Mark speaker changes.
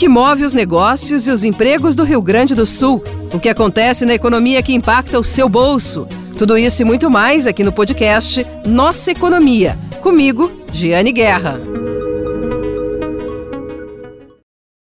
Speaker 1: que move os negócios e os empregos do Rio Grande do Sul, o que acontece na economia é que impacta o seu bolso. Tudo isso e muito mais aqui no podcast Nossa Economia. Comigo, Giane Guerra.